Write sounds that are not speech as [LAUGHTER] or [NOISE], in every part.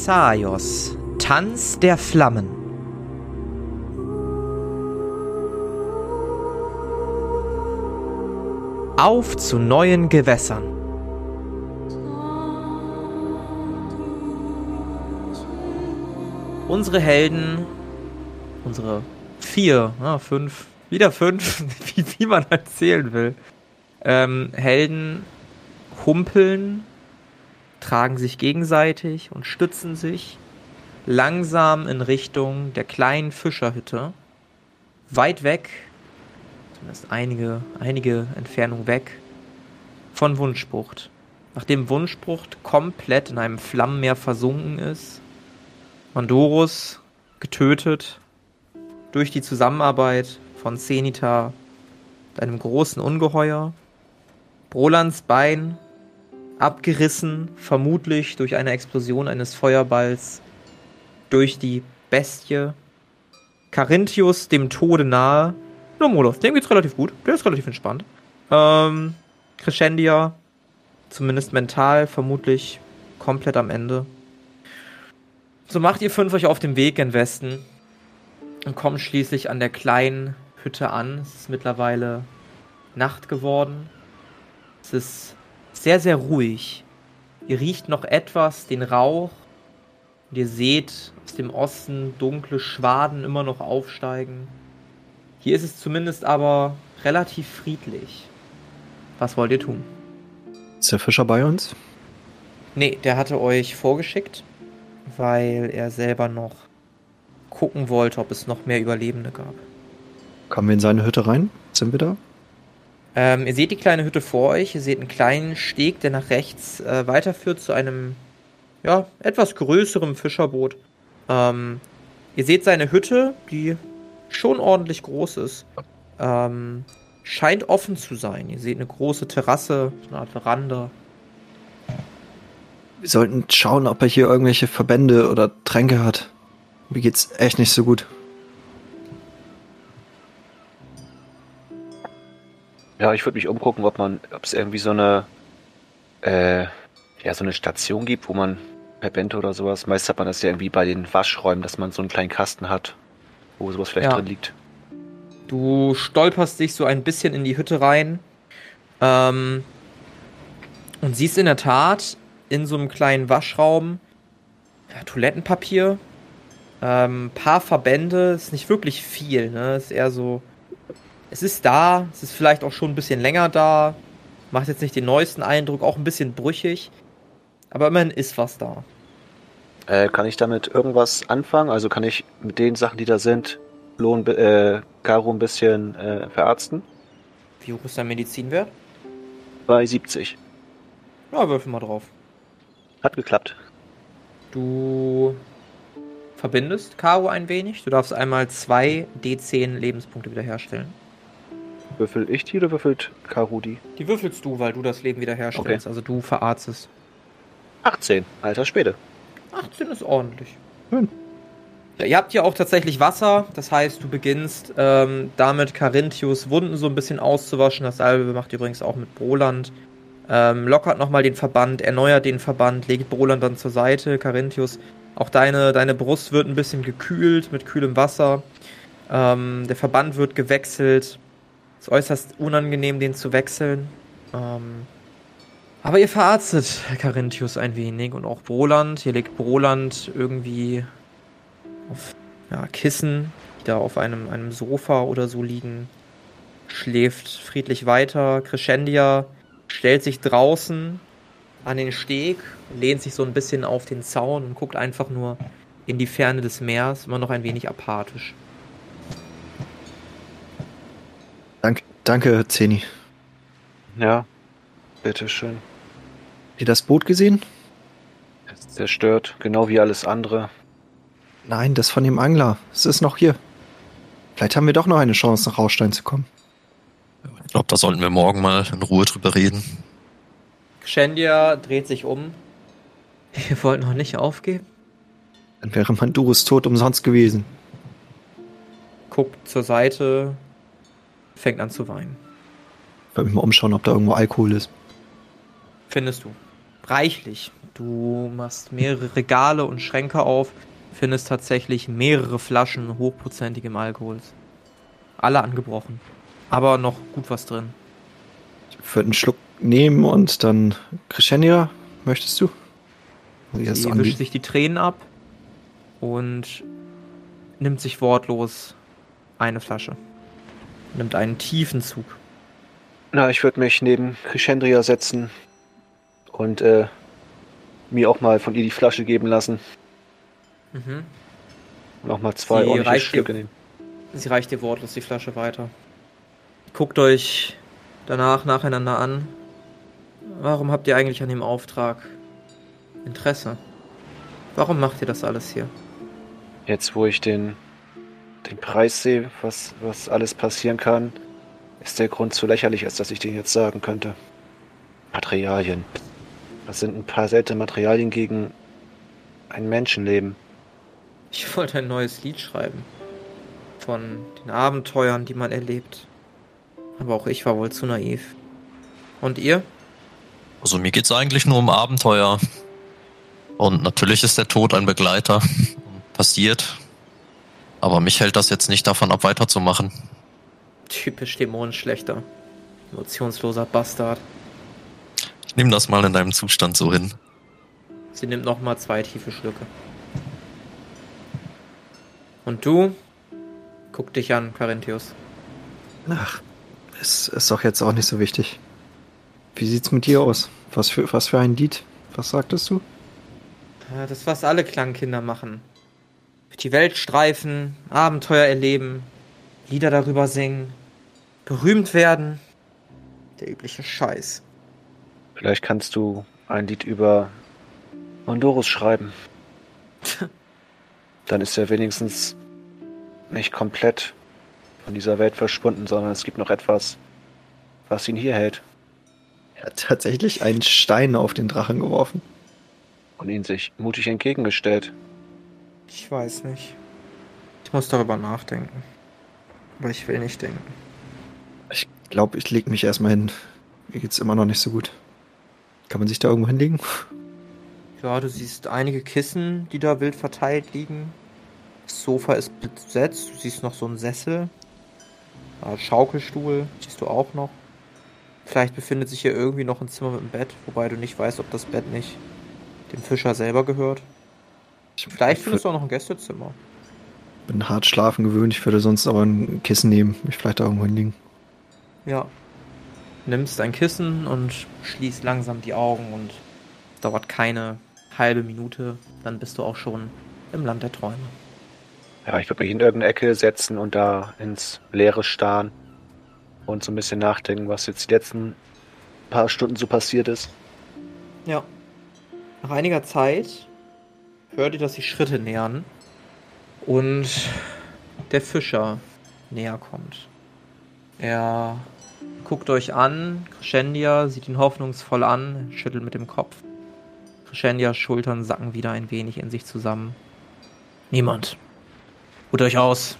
Thessaios, Tanz der Flammen. Auf zu neuen Gewässern. Unsere Helden, unsere vier, ah, fünf, wieder fünf, [LAUGHS] wie, wie man halt zählen will, ähm, Helden humpeln, tragen sich gegenseitig und stützen sich langsam in Richtung der kleinen Fischerhütte. Weit weg, zumindest einige, einige Entfernung weg, von Wunschbucht. Nachdem Wunschbucht komplett in einem Flammenmeer versunken ist, Mandorus getötet durch die Zusammenarbeit von Zenita, einem großen Ungeheuer, Rolands Bein abgerissen, vermutlich durch eine Explosion eines Feuerballs durch die Bestie. Carinthius dem Tode nahe. Moloth, dem geht's relativ gut. Der ist relativ entspannt. Ähm, Crescendia, zumindest mental, vermutlich komplett am Ende. So macht ihr fünf euch auf dem Weg in Westen und kommt schließlich an der kleinen Hütte an. Es ist mittlerweile Nacht geworden. Es ist sehr, sehr ruhig. Ihr riecht noch etwas den Rauch und ihr seht aus dem Osten dunkle Schwaden immer noch aufsteigen. Hier ist es zumindest aber relativ friedlich. Was wollt ihr tun? Ist der Fischer bei uns? Nee, der hatte euch vorgeschickt, weil er selber noch gucken wollte, ob es noch mehr Überlebende gab. Kommen wir in seine Hütte rein? Sind wir da? Ähm, ihr seht die kleine Hütte vor euch. Ihr seht einen kleinen Steg, der nach rechts äh, weiterführt zu einem ja, etwas größeren Fischerboot. Ähm, ihr seht seine Hütte, die schon ordentlich groß ist. Ähm, scheint offen zu sein. Ihr seht eine große Terrasse, eine Art Veranda. Wir sollten schauen, ob er hier irgendwelche Verbände oder Tränke hat. Mir geht's echt nicht so gut. Ja, ich würde mich umgucken, ob man, ob es irgendwie so eine, äh, ja, so eine Station gibt, wo man Verbände oder sowas. Meist hat man das ja irgendwie bei den Waschräumen, dass man so einen kleinen Kasten hat, wo sowas vielleicht Ja. drin liegt. Du stolperst dich so ein bisschen in die Hütte rein ähm, und siehst in der Tat in so einem kleinen Waschraum ja, Toilettenpapier, ähm, paar Verbände, ist nicht wirklich viel, ne? Ist eher so, es ist da, es ist vielleicht auch schon ein bisschen länger da, macht jetzt nicht den neuesten Eindruck, auch ein bisschen brüchig, aber immerhin ist was da. Äh, kann ich damit irgendwas anfangen? Also kann ich mit den Sachen, die da sind, Lohn, äh, Caro ein bisschen äh, verarzten? Wie hoch ist dein Medizinwert? Bei 70. Ja, würfel mal drauf. Hat geklappt. Du verbindest Karo ein wenig. Du darfst einmal zwei D10 Lebenspunkte wiederherstellen. Würfel ich die oder würfelt Caro die? Würfelst du, weil du das Leben wiederherstellst. Also du verarztest. 18. Alter Späte. 18 ist ordentlich. Schön. Ja, ihr habt ja auch tatsächlich Wasser. Das heißt, du beginnst ähm, damit Carinthius Wunden so ein bisschen auszuwaschen. Dasselbe macht ihr übrigens auch mit Broland. Ähm, lockert nochmal den Verband, erneuert den Verband, legt Broland dann zur Seite. Carinthius, auch deine, deine Brust wird ein bisschen gekühlt mit kühlem Wasser. Ähm, der Verband wird gewechselt. Ist äußerst unangenehm, den zu wechseln. Ähm, aber ihr verarztet Carinthius ein wenig und auch Broland. Ihr legt Broland irgendwie auf ja, Kissen, die da auf einem, einem Sofa oder so liegen. Schläft friedlich weiter. Crescendia stellt sich draußen an den Steg, lehnt sich so ein bisschen auf den Zaun und guckt einfach nur in die Ferne des Meers, immer noch ein wenig apathisch. Danke, danke, Zeni. Ja. Bitteschön. Habt ihr das Boot gesehen? Ist zerstört, genau wie alles andere. Nein, das von dem Angler. Es ist noch hier. Vielleicht haben wir doch noch eine Chance, nach Raustein zu kommen. Ich glaube, da sollten wir morgen mal in Ruhe drüber reden. Crescendia dreht sich um. [LAUGHS] Ihr wollt noch nicht aufgeben? Dann wäre Mandurus Tod umsonst gewesen. Guckt zur Seite, fängt an zu weinen. Ich will mich mal umschauen, ob da irgendwo Alkohol ist. Findest du. Reichlich. Du machst mehrere Regale und Schränke auf, findest tatsächlich mehrere Flaschen hochprozentigem Alkohols. Alle angebrochen. Aber noch gut was drin. Ich würde einen Schluck nehmen und dann Crescendia, möchtest du? Sie wischt sich die Tränen ab und nimmt sich wortlos eine Flasche. Nimmt einen tiefen Zug. Na, ich würde mich neben Crescendria setzen und äh, mir auch mal von ihr die Flasche geben lassen. Mhm. Und auch mal zwei Sie ordentliche dir- nehmen. Sie reicht dir wortlos die Flasche weiter. Guckt euch danach nacheinander an. Warum habt ihr eigentlich an dem Auftrag Interesse? Warum macht ihr das alles hier? Jetzt, wo ich den, den Preis sehe, was, was alles passieren kann, ist der Grund zu lächerlich, als dass ich den jetzt sagen könnte. Materialien. Das sind ein paar seltene Materialien gegen ein Menschenleben. Ich wollte ein neues Lied schreiben. Von den Abenteuern, die man erlebt. Aber auch ich war wohl zu naiv. Und ihr? Also mir geht's eigentlich nur um Abenteuer. Und natürlich ist der Tod ein Begleiter. Passiert. Aber mich hält das jetzt nicht davon ab, weiterzumachen. Typisch Dämonenschlechter. Emotionsloser Bastard. Ich nehme das mal in deinem Zustand so hin. Sie nimmt nochmal zwei tiefe Schlücke. Und du? Guck dich an, Carinthius. Ach, ist, ist doch jetzt auch nicht so wichtig. Wie sieht's mit dir aus? Was für, was für ein Lied? Was sagtest du? Ja, Das, was alle Klangkinder machen. Durch die Welt streifen, Abenteuer erleben, Lieder darüber singen, berühmt werden. Der übliche Scheiß. Vielleicht kannst du ein Lied über Mondorus schreiben. [LAUGHS] Dann ist er wenigstens nicht komplett von dieser Welt verschwunden, sondern es gibt noch etwas, was ihn hier hält Er hat tatsächlich einen Stein auf den Drachen geworfen. und ihn sich mutig entgegengestellt. Ich weiß nicht. Ich muss darüber nachdenken. Aber ich will nicht denken. Ich glaube, ich leg mich erstmal hin. Mir geht's immer noch nicht so gut. Kann man sich da irgendwo hinlegen? Ja, du siehst einige Kissen, die da wild verteilt liegen. Das Sofa ist besetzt. Du siehst noch so einen Sessel. Schaukelstuhl siehst du auch noch. Vielleicht befindet sich hier irgendwie noch ein Zimmer mit einem Bett, wobei du nicht weißt, ob das Bett nicht dem Fischer selber gehört. Ich Vielleicht findest du auch noch ein Gästezimmer. bin hart schlafen gewöhnt. Ich würde sonst aber ein Kissen nehmen. Mich vielleicht da irgendwo hinlegen. Ja. Nimmst ein Kissen und schließt langsam die Augen und es dauert keine halbe Minute, dann bist du auch schon im Land der Träume. Ja, ich würde mich in irgendeine Ecke setzen und da ins Leere starren und so ein bisschen nachdenken, was jetzt die letzten paar Stunden so passiert ist. Ja. Nach einiger Zeit hört ihr, dass sich Schritte nähern und der Fischer näher kommt. Er guckt euch an, Crescendia sieht ihn hoffnungsvoll an, schüttelt mit dem Kopf. Crescendias Schultern sacken wieder ein wenig in sich zusammen. Niemand. Ruht euch aus.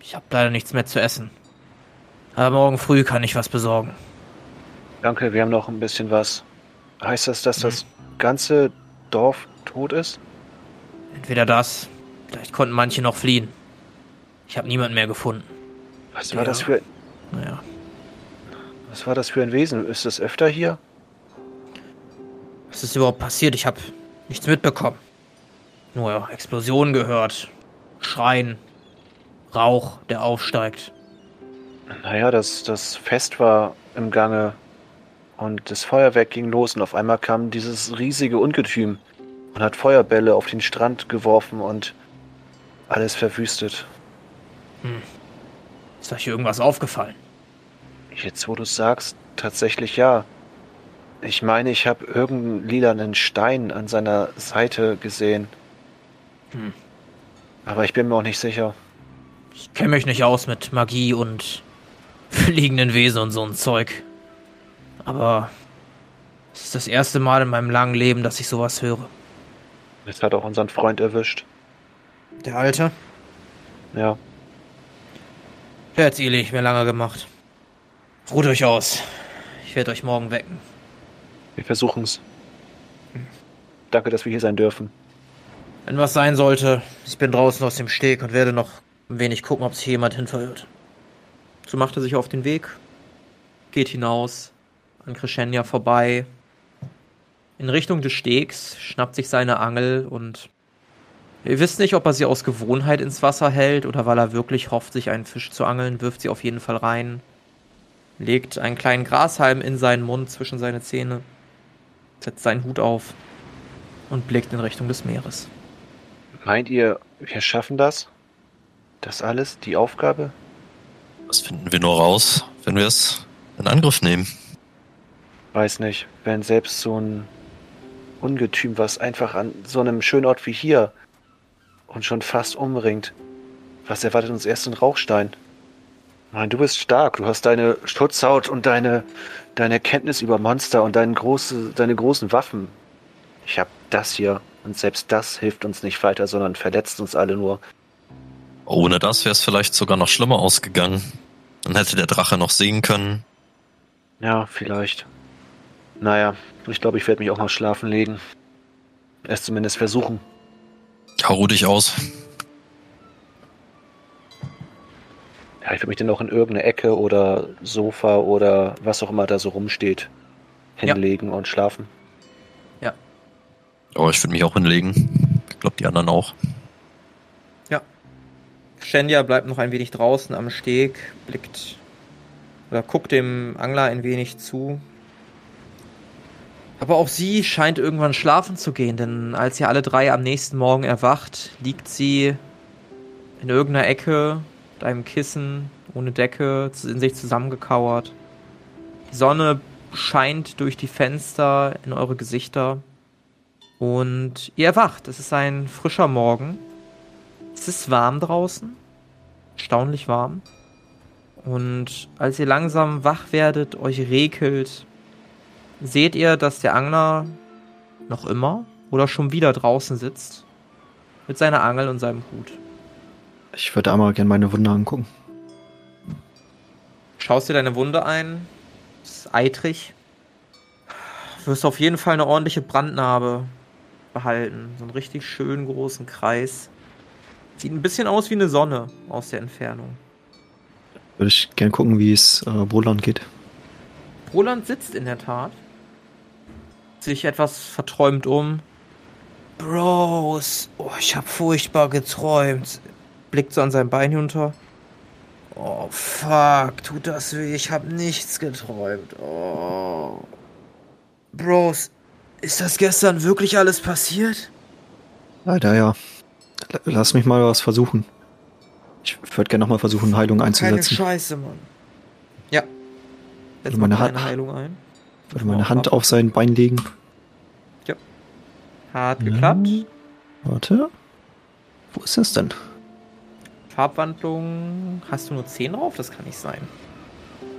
Ich habe leider nichts mehr zu essen. Aber morgen früh kann ich was besorgen. Danke, wir haben noch ein bisschen was. Heißt das, dass das ganze Dorf tot ist? Entweder das, vielleicht konnten manche noch fliehen. Ich habe niemanden mehr gefunden. Was Ja. war das für Naja, was war das für ein Wesen? Ist das öfter hier? was ist überhaupt passiert? Ich habe nichts mitbekommen. Nur Explosionen gehört. Schreien. Rauch, der aufsteigt. Naja, das, das Fest war im Gange und das Feuerwerk ging los und auf einmal kam dieses riesige Ungetüm und hat Feuerbälle auf den Strand geworfen und alles verwüstet. Ist euch irgendwas aufgefallen? Jetzt, wo du sagst, tatsächlich ja. Ich meine, ich habe irgendeinen lilanen Stein an seiner Seite gesehen. Hm. Aber ich bin mir auch nicht sicher. Ich kenne mich nicht aus mit Magie und fliegenden Wesen und so ein Zeug. Aber es ist das erste Mal in meinem langen Leben, dass ich sowas höre. Das hat auch unseren Freund erwischt. Der Alte? Ja. Der hat's ehrlich mir lange gemacht. Ruht euch aus. Ich werde euch morgen wecken. Wir versuchen's. Danke, dass wir hier sein dürfen. Wenn was sein sollte, ich bin draußen aus dem Steg und werde noch ein wenig gucken, ob sich hier jemand hin verirrt. So macht er sich auf den Weg, geht hinaus, an Crescenia vorbei, in Richtung des Stegs, schnappt sich seine Angel und ihr wisst nicht, ob er sie aus Gewohnheit ins Wasser hält oder weil er wirklich hofft, sich einen Fisch zu angeln, wirft sie auf jeden Fall rein, legt einen kleinen Grashalm in seinen Mund zwischen seine Zähne, setzt seinen Hut auf und blickt in Richtung des Meeres. Meint ihr, wir schaffen das? Das alles? Die Aufgabe? Das finden wir nur raus, wenn wir es in Angriff nehmen. Weiß nicht. Wenn selbst so ein Ungetüm, was einfach an so einem schönen Ort wie hier uns schon fast umringt. Was erwartet uns erst in Rauchstein? Nein, du bist stark. Du hast deine Schutzhaut und deine, deine Kenntnis über Monster und deine, große, deine großen Waffen. Ich hab das hier und selbst das hilft uns nicht weiter, sondern verletzt uns alle nur. Ohne das wäre es vielleicht sogar noch schlimmer ausgegangen. Dann hätte der Drache noch sehen können. Ja, vielleicht. Naja, ich glaube, ich werde mich auch mal schlafen legen. Es zumindest versuchen. Ja, ruh dich aus. Ja, ich würde mich dann auch in irgendeine Ecke oder Sofa oder was auch immer da so rumsteht hinlegen und schlafen. Aber ich würde mich auch hinlegen. Ich glaube, die anderen auch. Shendia bleibt noch ein wenig draußen am Steg, blickt oder guckt dem Angler ein wenig zu. Aber auch sie scheint irgendwann schlafen zu gehen, denn als ihr alle drei am nächsten Morgen erwacht, liegt sie in irgendeiner Ecke mit einem Kissen ohne Decke in sich zusammengekauert. Die Sonne scheint durch die Fenster in eure Gesichter und ihr erwacht. Es ist ein frischer Morgen. Es ist warm draußen. Erstaunlich warm. Und als ihr langsam wach werdet, euch regelt, seht ihr, dass der Angler noch immer oder schon wieder draußen sitzt. Mit seiner Angel und seinem Hut. Ich würde einmal gerne meine Wunde angucken. Schaust dir deine Wunde ein. Ist eitrig. Wirst auf jeden Fall eine ordentliche Brandnarbe behalten. So einen richtig schönen großen Kreis. Sieht ein bisschen aus wie eine Sonne aus der Entfernung. Würde ich gerne gucken, wie es äh, Roland geht. Roland sitzt in der Tat. Sich etwas verträumt um. Bros, oh, ich hab furchtbar geträumt. Blickt so an sein Bein hinunter. Oh, fuck, tut das weh. Ich hab nichts geträumt. Oh. Bros, ist das gestern wirklich alles passiert? Leider ja. Lass mich mal was versuchen. Ich würde gerne nochmal versuchen, Heilung Keine einzusetzen. Scheiße, Mann. Ja. Setz mal meine meine Hand- Heilung ein. Ich würde meine Hand auf sein Bein legen. Hart geklappt. Warte. Wo ist das denn? Farbwandlung. Hast du nur 10 drauf? Das kann nicht sein.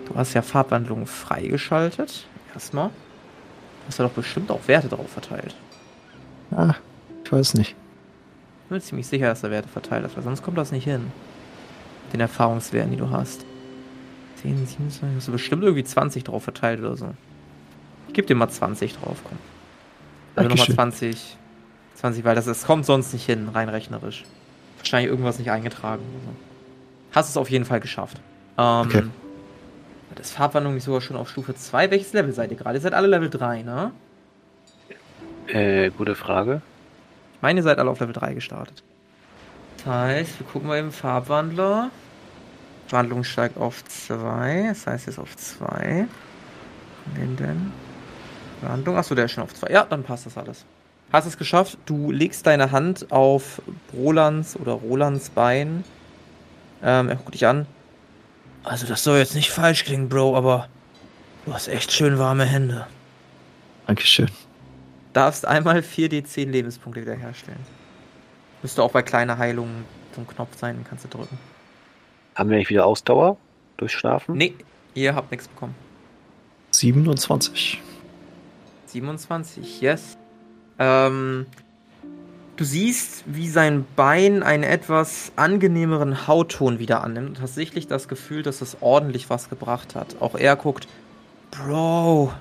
Du hast ja Farbwandlung freigeschaltet. Erstmal. Du hast ja doch bestimmt auch Werte drauf verteilt. Ah, ich weiß nicht. Ich bin mir ziemlich sicher, dass er Werte verteilt hat, weil sonst kommt das nicht hin. Den Erfahrungswerten, die du hast. 10, 27, hast du bestimmt irgendwie 20 drauf verteilt oder so. Ich gebe dir mal 20 drauf, komm. Also nochmal Dankeschön. 20. 20, weil das, das kommt sonst nicht hin, rein rechnerisch. Wahrscheinlich irgendwas nicht eingetragen oder so. Hast es auf jeden Fall geschafft. Ähm, Okay. Das Farbwandlung nicht sogar schon auf Stufe 2. Welches Level seid ihr gerade? Ihr seid alle Level 3, ne? Äh, gute Frage. Ich meine, ihr seid alle auf Level 3 gestartet. Das heißt, wir gucken mal im Farbwandler. Wandlung steigt auf 2. Das heißt, jetzt auf 2. Den denn? Wandlung. Achso, der ist schon auf 2. Ja, dann passt das alles. Hast es geschafft. Du legst deine Hand auf Rolands oder Rolands Bein. Ähm, er guckt dich an. Also, das soll jetzt nicht falsch klingen, Bro, aber du hast echt schön warme Hände. Dankeschön. darfst einmal 4d10 Lebenspunkte wiederherstellen. Müsste auch bei kleiner Heilung so ein Knopf sein, den kannst du drücken. Haben wir nicht wieder Ausdauer durch Schlafen? Nee, ihr habt nichts bekommen. 27. 27, yes. Ähm, du siehst, wie sein Bein einen etwas angenehmeren Hautton wieder annimmt und hast sichtlich das Gefühl, dass es ordentlich was gebracht hat. Auch er guckt, Bro,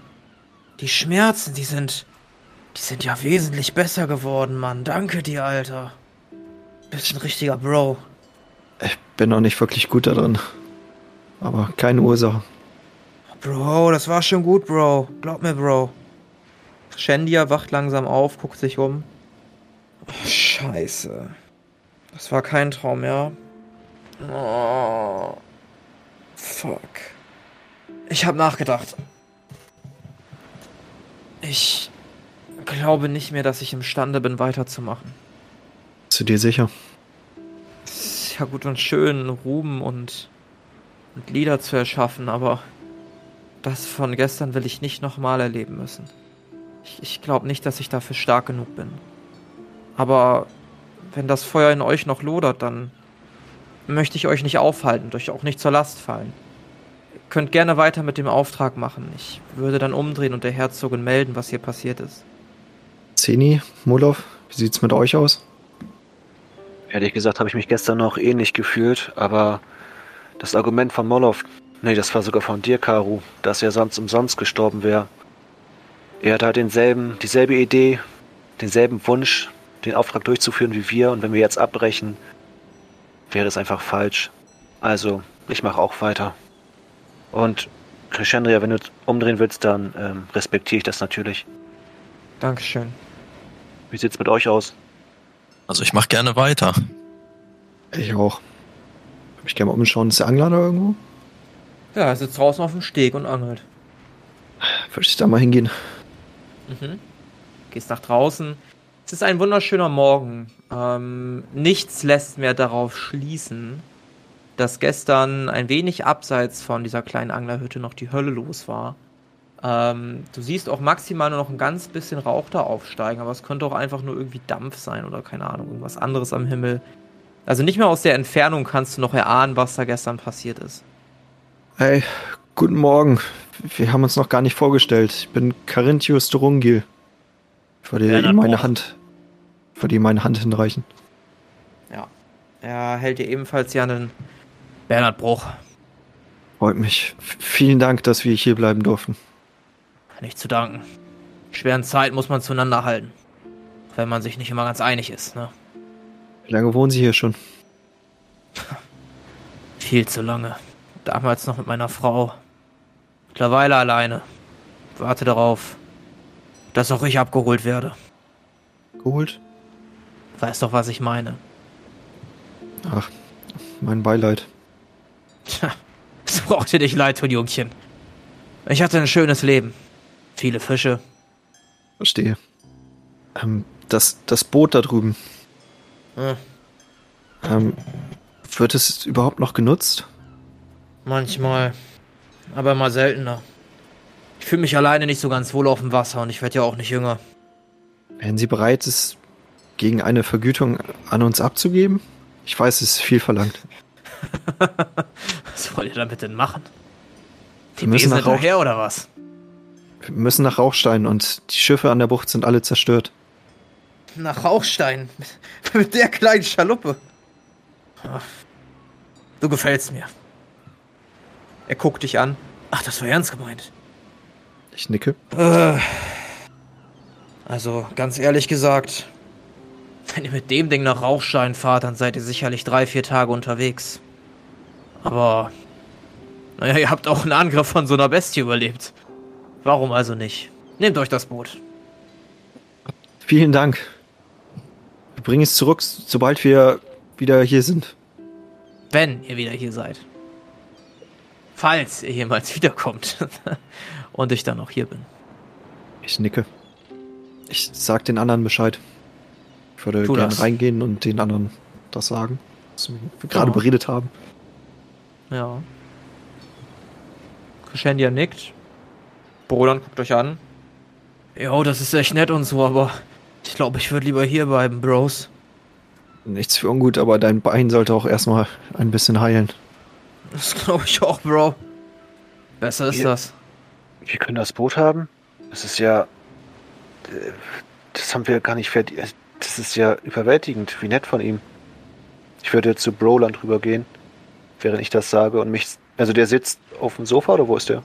die Schmerzen, die sind, Die sind ja wesentlich besser geworden, Mann. Danke dir, Alter. Bist ein richtiger Bro. Ich bin noch nicht wirklich gut da drin. Aber keine Ursache. Bro, das war schon gut, Bro. Glaub mir, Bro. Shandia wacht langsam auf, guckt sich um. Oh, scheiße. Das war kein Traum, ja? Oh. Fuck. Ich hab nachgedacht. Ich glaube nicht mehr, dass ich imstande bin, weiterzumachen. Bist du dir sicher? Ist ja gut und schön, Ruhm und, und Lieder zu erschaffen, aber das von gestern will ich nicht nochmal erleben müssen. Ich, ich glaube nicht, dass ich dafür stark genug bin. Aber wenn das Feuer in euch noch lodert, dann möchte ich euch nicht aufhalten, euch auch nicht zur Last fallen. Ihr könnt gerne weiter mit dem Auftrag machen. Ich würde dann umdrehen und der Herzogin melden, was hier passiert ist. Zeni, Molov, wie sieht's mit euch aus? Ehrlich gesagt habe ich mich gestern noch ähnlich gefühlt, aber das Argument von Molov, nee, das war sogar von dir, Karu, dass er sonst umsonst gestorben wäre. Er hat halt denselben, dieselbe Idee, denselben Wunsch, den Auftrag durchzuführen wie wir und wenn wir jetzt abbrechen, wäre es einfach falsch. Also, ich mache auch weiter. Und Crescendria, wenn du umdrehen willst, dann ähm, respektiere ich das natürlich. Dankeschön. Wie sieht's mit euch aus? Also ich mache gerne weiter. Ich auch. Hab ich gerne mal umschauen. Ist der Angler da irgendwo? Ja, er sitzt draußen auf dem Steg und angelt. Würde ich da mal hingehen. Mhm. Gehst nach draußen. Es ist ein wunderschöner Morgen. Ähm, nichts lässt mehr darauf schließen, dass gestern ein wenig abseits von dieser kleinen Anglerhütte noch die Hölle los war. Ähm, du siehst auch maximal nur noch ein ganz bisschen Rauch da aufsteigen, aber es könnte auch einfach nur irgendwie Dampf sein oder keine Ahnung, irgendwas anderes am Himmel. Also nicht mehr aus der Entfernung kannst du noch erahnen, was da gestern passiert ist. Hey, guten Morgen. Wir haben uns noch gar nicht vorgestellt. Ich bin Carinthius Durungil. Ich wollte Bernhard ihm meine. Hand, ich wollte ihm meine Hand hinreichen. Ja. Er hält dir ebenfalls ja einen Bernhard Bruch. Freut mich. Vielen Dank, dass wir hier bleiben durften. Nicht zu danken. In schweren Zeiten muss man zueinander halten. Wenn man sich nicht immer ganz einig ist, ne? Wie lange wohnen Sie hier schon? Viel zu lange. Damals noch mit meiner Frau. Mittlerweile alleine. Warte darauf, dass auch ich abgeholt werde. Geholt? Weißt doch, was ich meine. Ach, mein Beileid. Tja, es braucht dir nicht leid tun, Jungchen. Ich hatte ein schönes Leben. Viele Fische. Verstehe. Ähm, das, das Boot da drüben, Hm, ähm, wird es überhaupt noch genutzt? manchmal. Aber mal seltener. Ich fühle mich alleine nicht so ganz wohl auf dem Wasser und ich werde ja auch nicht jünger. Wären Sie bereit, es gegen eine Vergütung an uns abzugeben? Ich weiß, es ist viel verlangt. [LAUGHS] Was wollt ihr damit denn machen? Die Wir müssen Besen nach Rauch- hinterher oder was? Wir müssen nach Rauchstein und die Schiffe an der Bucht sind alle zerstört. Nach Rauchstein. [LAUGHS] Mit der kleinen Schaluppe. Du gefällst mir. Er guckt dich an. Ach, das war ernst gemeint. Ich nicke. Äh, also, ganz ehrlich gesagt, wenn ihr mit dem Ding nach Rauchstein fahrt, dann seid ihr sicherlich drei, vier Tage unterwegs. Aber, naja, ihr habt auch einen Angriff von so einer Bestie überlebt. Warum also nicht? Nehmt euch das Boot. Vielen Dank. Wir bringen es zurück, sobald wir wieder hier sind. wenn ihr wieder hier seid. Falls ihr jemals [LAUGHS] wiederkommt und ich dann noch hier bin. Ich nicke. Ich sag den anderen Bescheid. Ich würde gerne reingehen und den anderen das sagen, was wir gerade Ja. beredet haben. Ja. Crescendia nickt. Brodan guckt euch an. Jo, das ist echt nett und so, aber ich glaube, ich würde lieber hier bleiben, Bros. Nichts für ungut, aber dein Bein sollte auch erstmal ein bisschen heilen. Das glaube ich auch, Bro. Besser ist Hier- das. Wir können das Boot haben. Das ist ja. Das haben wir gar nicht verdient. Das ist ja überwältigend. Wie nett von ihm. Ich würde zu Broland rübergehen, während ich das sage und mich. Also der sitzt auf dem Sofa oder wo ist der?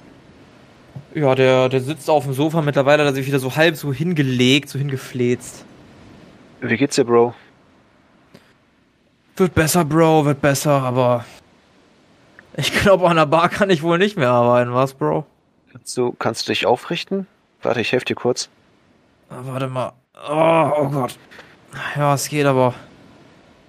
Ja, der, der sitzt auf dem Sofa. Mittlerweile hat er sich wieder so halb so hingelegt, so hingefläzt. Wie geht's dir, Bro? Wird besser, Bro, wird besser, aber ich glaube, an der Bar kann ich wohl nicht mehr arbeiten, was, Bro? Kannst du, kannst du dich aufrichten? Warte, ich helfe dir kurz. Ah, Warte mal. Oh, oh Gott. Ja, es geht aber.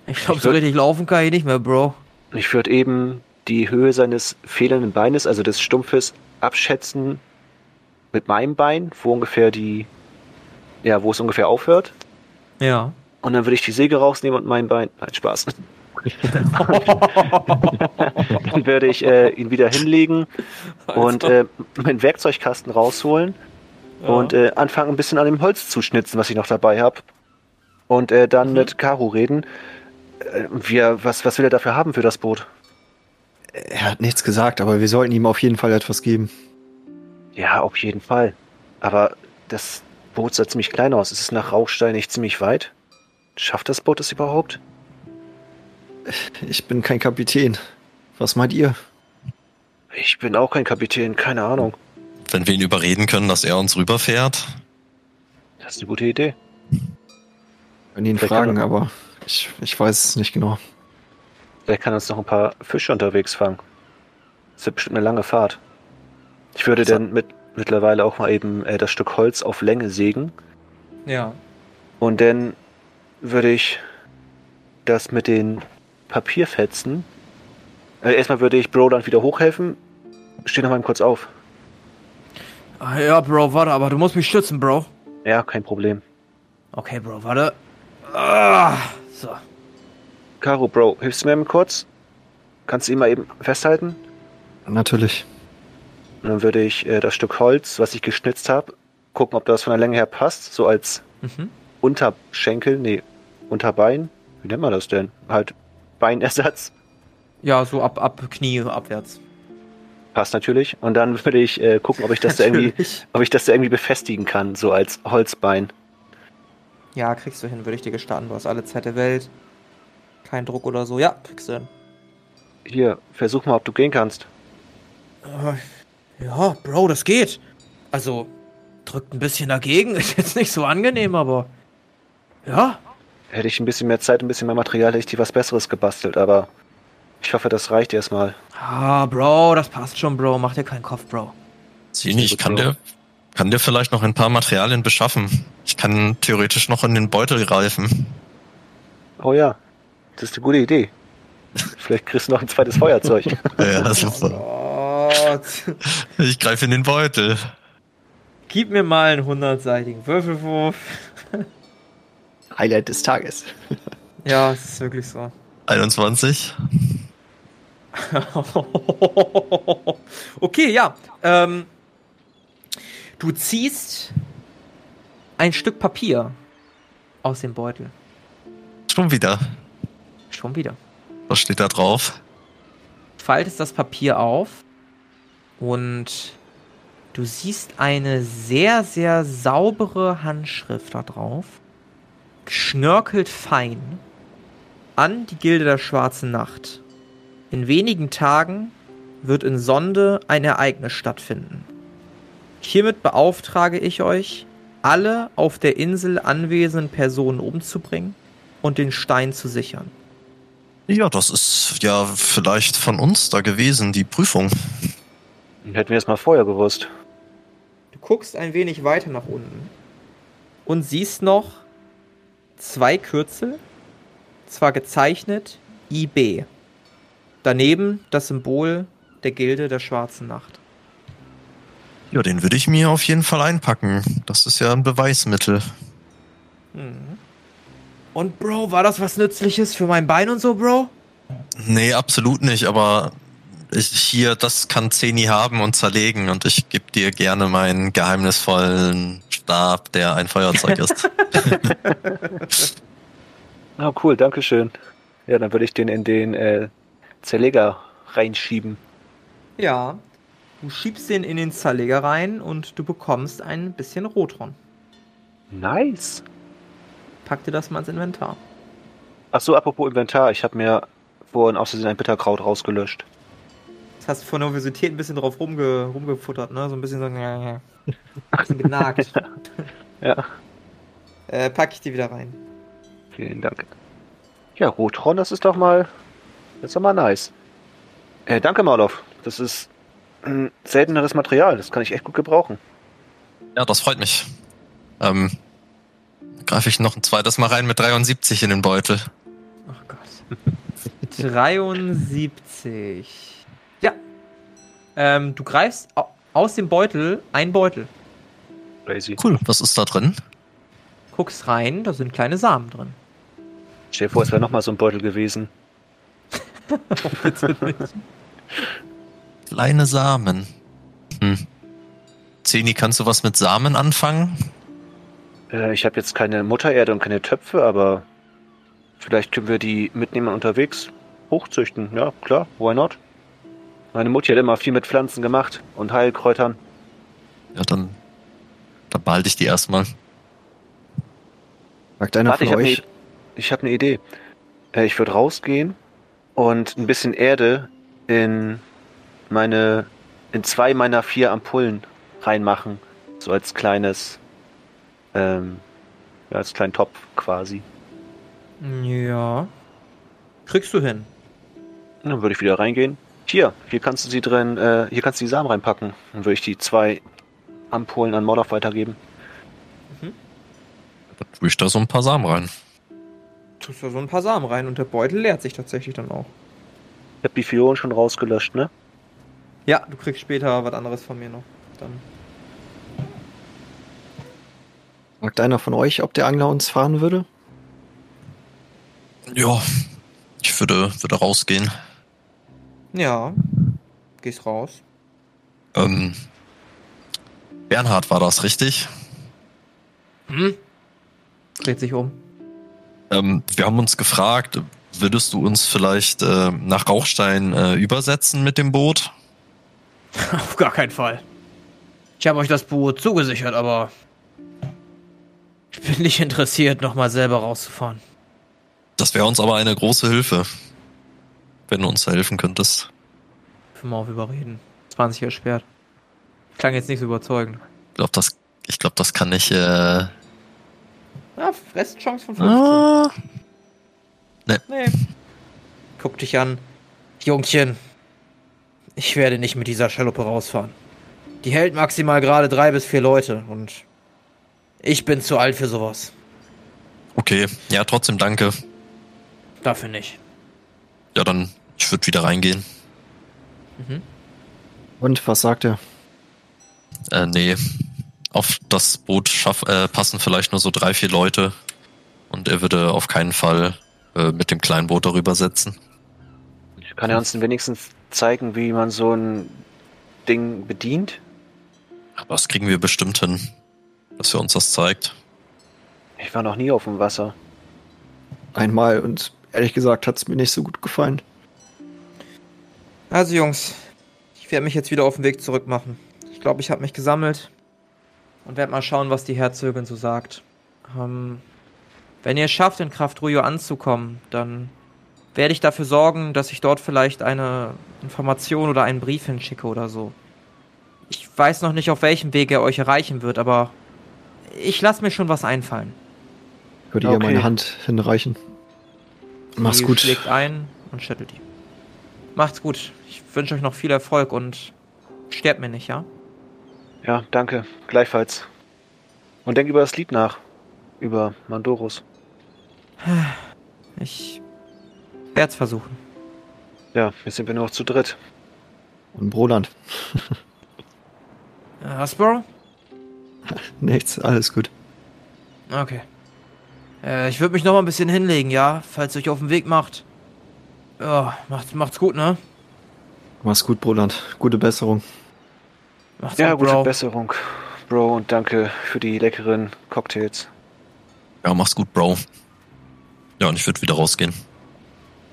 Ich glaube, so richtig laufen kann ich nicht mehr, Bro. Ich würde eben die Höhe seines fehlenden Beines, also des Stumpfes, abschätzen mit meinem Bein, wo ungefähr die, ja, wo es ungefähr aufhört. Ja. Und dann würde ich die Säge rausnehmen und mein Bein. Nein, Spaß. [LAUGHS] dann würde ich äh, ihn wieder hinlegen und äh, meinen Werkzeugkasten rausholen und äh, anfangen ein bisschen an dem Holz zu schnitzen, was ich noch dabei habe. Und äh, dann mit Caro reden. Äh, wir, was, was will er dafür haben für das Boot? Er hat nichts gesagt, aber wir sollten ihm auf jeden Fall etwas geben. Ja, auf jeden Fall. Aber das Boot sah ziemlich klein aus. Ist es nach Rauchstein nicht ziemlich weit? Schafft das Boot es überhaupt? Ich bin kein Kapitän. Was meint ihr? Ich bin auch kein Kapitän, keine Ahnung. Wenn wir ihn überreden können, dass er uns rüberfährt. Das ist eine gute Idee. Können ihn Vielleicht fragen, er- aber ich, ich weiß es nicht genau. Vielleicht kann uns noch ein paar Fische unterwegs fangen. Das wird bestimmt eine lange Fahrt. Ich würde dann mit, mittlerweile auch mal eben äh, das Stück Holz auf Länge sägen. Ja. Und dann würde ich das mit den Papierfetzen. Äh, erstmal würde ich Bro dann wieder hochhelfen. Steh noch mal kurz auf. Ah, Ja, Bro, warte, aber du musst mich stützen, Bro. Ja, kein Problem. Okay, Bro, warte. Ah, so. Caro, Bro, hilfst du mir mal kurz? Kannst du ihn mal eben festhalten? Natürlich. Und dann würde ich äh, das Stück Holz, was ich geschnitzt habe, gucken, ob das von der Länge her passt. So als Mhm. Unterschenkel, nee, Unterbein. Wie nennt man das denn? Halt Beinersatz. Ja, so ab, ab Knie abwärts. Passt natürlich. Und dann würde ich äh, gucken, ob ich das da irgendwie, [LAUGHS] ob ich das da irgendwie befestigen kann, so als Holzbein. Ja, kriegst du hin, würde ich dir gestatten. Du hast alle Zeit der Welt. Kein Druck oder so. Ja, kriegst du hin. Hier, versuch mal, ob du gehen kannst. Äh, Ja, Bro, das geht. Also, drückt ein bisschen dagegen. [LAUGHS] Ist jetzt nicht so angenehm, aber. Ja. Hätte ich ein bisschen mehr Zeit, ein bisschen mehr Material, hätte ich dir was Besseres gebastelt, aber ich hoffe, das reicht erstmal. Ah, Bro, das passt schon, Bro. Mach dir keinen Kopf, Bro. Sini, ich kann dir, kann dir vielleicht noch ein paar Materialien beschaffen. Ich kann theoretisch noch in den Beutel greifen. Oh ja, das ist eine gute Idee. Vielleicht kriegst du noch ein zweites Feuerzeug. [LAUGHS] Ja, super. Gott. Ich greife in den Beutel. Gib mir mal einen hundertseitigen Würfelwurf. Highlight des Tages. [LAUGHS] Ja, es ist wirklich so. 21. [LAUGHS] okay, ja. Ähm, du ziehst ein Stück Papier aus dem Beutel. Schon wieder. Schon wieder. Was steht da drauf? Faltest das Papier auf und du siehst eine sehr, sehr saubere Handschrift da drauf. Geschnörkelt fein an die Gilde der Schwarzen Nacht. In wenigen Tagen wird in Sonde ein Ereignis stattfinden. Hiermit beauftrage ich euch, alle auf der Insel anwesenden Personen umzubringen und den Stein zu sichern. Ja, das ist ja vielleicht von uns da gewesen, die Prüfung. Hätten wir es mal vorher gewusst. Du guckst ein wenig weiter nach unten und siehst noch zwei Kürzel, zwar gezeichnet IB. Daneben das Symbol der Gilde der Schwarzen Nacht. Ja, den würde ich mir auf jeden Fall einpacken. Das ist ja ein Beweismittel. Mhm. Und Bro, war das was Nützliches für mein Bein und so, Bro? Nee, absolut nicht, aber ich, hier, das kann Zeni haben und zerlegen und ich gebe dir gerne meinen geheimnisvollen Stab, der ein Feuerzeug ist. [LAUGHS] Ah, cool, danke schön. Ja, dann würde ich den in den äh, Zerleger reinschieben. Ja. Du schiebst den in den Zerleger rein und du bekommst ein bisschen Rotron. Nice. Pack dir das mal ins Inventar. Ach so, apropos Inventar, ich habe mir vorhin aus Versehen ein Bitterkraut rausgelöscht. Jetzt hast du vor Nervosität ein bisschen drauf rumge rumgefuttert, ne? So ein bisschen so, ja, ja. Ein bisschen genagt. [LAUGHS] Ja, äh, pack ich die wieder rein. vielen Dank. Ja, Rotron, das ist doch mal, das ist doch mal nice. Äh, danke, Marloff. Das ist ein selteneres Material. Das kann ich echt gut gebrauchen. Ja, das freut mich. Ähm, greife ich noch ein zweites Mal rein mit 73 in den Beutel. Ach Gott. [LAUGHS] 73. Ähm, du greifst au- aus dem Beutel ein Beutel. Crazy. Cool, was ist da drin? Guckst rein, da sind kleine Samen drin. Stell dir vor, es wäre nochmal so ein Beutel gewesen. [LAUGHS] Kleine Samen. Hm. Zeni, kannst du was mit Samen anfangen? Äh, ich habe jetzt keine Muttererde und keine Töpfe, aber vielleicht können wir die mitnehmen unterwegs hochzüchten. Ja, klar, why not? Meine Mutti hat immer viel mit Pflanzen gemacht und Heilkräutern. Ja, dann, dann behalte ich die erstmal. Sagt einer Warte, von ich habe euch, eine, ich hab eine Idee. Äh, ich würde rausgehen und ein bisschen Erde in meine, in zwei meiner vier Ampullen reinmachen. So als kleines, ähm, ja, als kleinen Topf quasi. Ja. Kriegst du hin. Dann würde ich wieder reingehen. Hier, hier kannst du sie drin, äh, hier kannst du die Samen reinpacken. Dann würde ich die zwei Ampullen an Mordorf weitergeben. Dann tue ich da so ein paar Samen rein. Tust da so ein paar Samen rein und der Beutel leert sich tatsächlich dann auch. Ich habe die Fiolen schon rausgelöscht, ne? Ja, du kriegst später was anderes von mir noch. Dann. sagt einer von euch, ob der Angler uns fahren würde? Ja, ich würde, würde rausgehen. Ja. Gehst raus. Ähm, Bernhard war das, richtig? Hm? Dreht sich um. Ähm, wir haben uns gefragt, würdest du uns vielleicht äh, nach Rauchstein äh, übersetzen mit dem Boot? [LAUGHS] Auf gar keinen Fall. Ich habe euch das Boot zugesichert, aber ich bin nicht interessiert, nochmal selber rauszufahren. Das wäre uns aber eine große Hilfe, wenn du uns da helfen könntest. Mal auf überreden. 20 gesperrt. Klang jetzt nicht so überzeugend. Ich glaube, das, ich glaub, das kann ich. Äh, Ja, Restchance von 15. ah, Nee. Guck dich an. Jungchen. Ich werde nicht mit dieser Schaluppe rausfahren. Die hält maximal gerade drei bis vier Leute und ich bin zu alt für sowas. okay, ja, trotzdem danke. Dafür nicht. Ja, dann, würde wieder reingehen. Und was sagt er? Äh, nee. Auf das Boot schaff, äh, passen vielleicht nur so drei, vier Leute. Und er würde auf keinen Fall äh, mit dem kleinen Boot darüber setzen. Kann er uns denn wenigstens zeigen, wie man so ein Ding bedient? Aber das kriegen wir bestimmt hin, dass er uns das zeigt. Ich war noch nie auf dem Wasser. Einmal und ehrlich gesagt hat es mir nicht so gut gefallen. Also Jungs, ich werde mich jetzt wieder auf den Weg zurück machen. Ich glaube, ich habe mich gesammelt und werde mal schauen, was die Herzogin so sagt. Ähm, wenn ihr es schafft, in Kraftrujo anzukommen, dann werde ich dafür sorgen, dass ich dort vielleicht eine Information oder einen Brief hinschicke oder so. Ich weiß noch nicht, auf welchem Weg er euch erreichen wird, aber ich lasse mir schon was einfallen. Ich würde Okay. ihr meine Hand hinreichen. Mach's Die gut. schlägt ein und schüttelt die. Macht's gut. Ich wünsche euch noch viel Erfolg und sterbt mir nicht, ja? Ja, danke. Gleichfalls. Und denk über das Lied nach. Über Mandorus. Ich werde es versuchen. Ja, jetzt sind wir nur noch zu dritt. Und Broland. [LAUGHS] Äh, Hasbro? [LAUGHS] Nichts, alles gut. Okay. Äh, ich würde mich noch mal ein bisschen hinlegen, ja? Falls ihr euch auf den Weg macht. Ja, macht's, macht's gut, ne? Mach's gut, Broland. Gute Besserung. Macht's Ja, gut, gute Bro. Besserung, Bro, und danke für die leckeren Cocktails. Ja, mach's gut, Bro. Ja, und ich würde wieder rausgehen.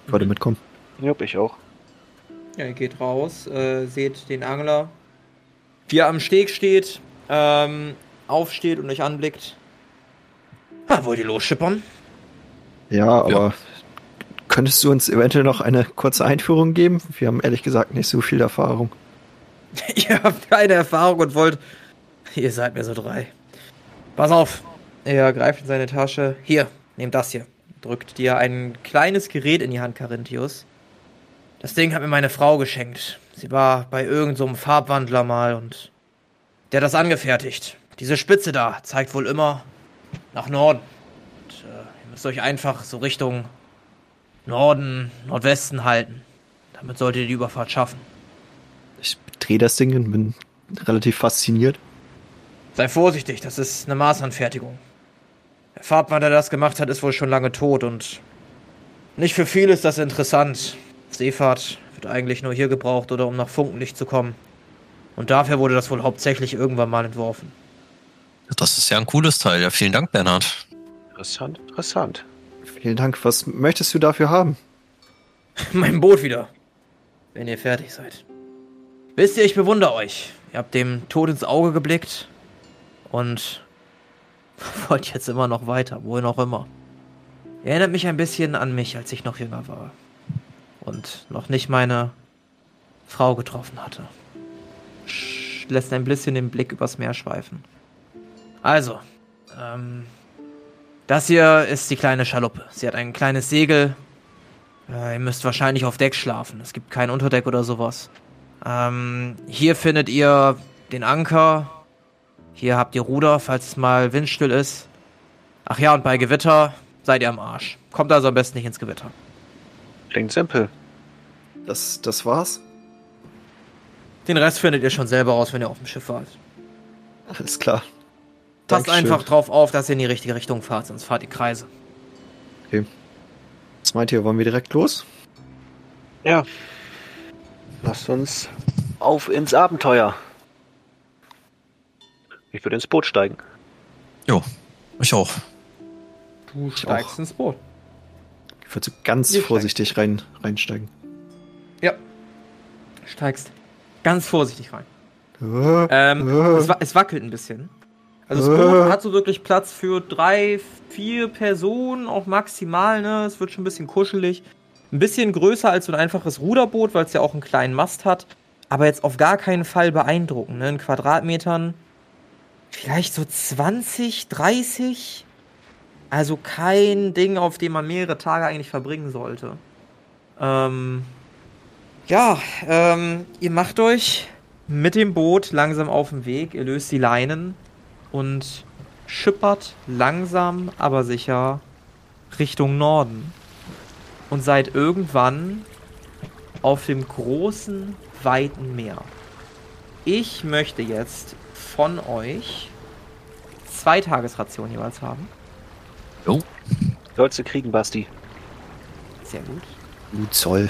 Ich wollte mitkommen. Jupp, ich auch. Ja, ihr geht raus, äh, seht den Angler, wie er am Steg steht, ähm, aufsteht und euch anblickt. Ah, wollt ihr losschippern? Ja, aber könntest du uns eventuell noch eine kurze Einführung geben? Wir haben ehrlich gesagt nicht so viel Erfahrung. [LAUGHS] Ihr habt keine Erfahrung und wollt. Ihr seid mir so drei. Pass auf. Er greift in seine Tasche. Hier, nehmt das hier. Drückt dir ein kleines Gerät in die Hand, Carinthius. Das Ding hat mir meine Frau geschenkt. Sie war bei irgendeinem so Farbwandler mal und der hat das angefertigt. Diese Spitze da zeigt wohl immer nach Norden. Und, äh, ihr müsst euch einfach so Richtung Norden, Nordwesten halten. Damit solltet ihr die Überfahrt schaffen. Ich drehe das Ding und bin relativ fasziniert. Sei vorsichtig, das ist eine Maßanfertigung. Der Farbmann, der das gemacht hat, ist wohl schon lange tot und nicht für viele ist das interessant. Seefahrt wird eigentlich nur hier gebraucht oder um nach Funkenlicht zu kommen. Und dafür wurde das wohl hauptsächlich irgendwann mal entworfen. Das ist ja ein cooles Teil. Ja, vielen Dank, Bernhard. Interessant, interessant. Vielen Dank. Was möchtest du dafür haben? [LAUGHS] mein Boot wieder. Wenn ihr fertig seid. Wisst ihr, ich bewundere euch. Ihr habt dem Tod ins Auge geblickt und [LAUGHS] wollt jetzt immer noch weiter, wohin auch immer. Erinnert mich ein bisschen an mich, als ich noch jünger war und noch nicht meine Frau getroffen hatte. Lässt ein bisschen den Blick übers Meer schweifen. Also, ähm, das hier ist die kleine Schaluppe. Sie hat ein kleines Segel. Äh, ihr müsst wahrscheinlich auf Deck schlafen. Es gibt kein Unterdeck oder sowas. Ähm, hier findet ihr den Anker. Hier habt ihr Ruder, falls es mal windstill ist. Ach ja, und bei Gewitter seid ihr am Arsch. Kommt also am besten nicht ins Gewitter. Klingt simpel. Das, das war's? Den Rest findet ihr schon selber raus, wenn ihr auf dem Schiff wart. Alles klar. Passt Dankeschön. einfach drauf auf, dass ihr in die richtige Richtung fahrt, sonst fahrt ihr Kreise. Was meint ihr, wollen wir direkt los? Ja. Lasst uns auf ins Abenteuer. Ich würde ins Boot steigen. Jo, ich auch. Du steigst ins Boot. Ich würde so ganz Ihr vorsichtig rein, reinsteigen. Ja. Steigst ganz vorsichtig rein. Äh, Ähm, äh, es, wa es wackelt ein bisschen. Also das Äh. Boot hat so wirklich Platz für drei, vier Personen, auch maximal, ne? Es wird schon ein bisschen kuschelig. Ein bisschen größer als so ein einfaches Ruderboot, weil es ja auch einen kleinen Mast hat. Aber jetzt auf gar keinen Fall beeindruckend, ne? In Quadratmetern vielleicht so 20, 30. Also kein Ding, auf dem man mehrere Tage eigentlich verbringen sollte. Ähm, ja, ähm, ihr macht euch mit dem Boot langsam auf den Weg. Ihr löst die Leinen und schippert langsam, aber sicher Richtung Norden. Und seid irgendwann auf dem großen, weiten Meer. Ich möchte jetzt von euch zwei Tagesrationen jeweils haben. Jo, Sollst du kriegen, Basti. Sehr gut. Blutzoll.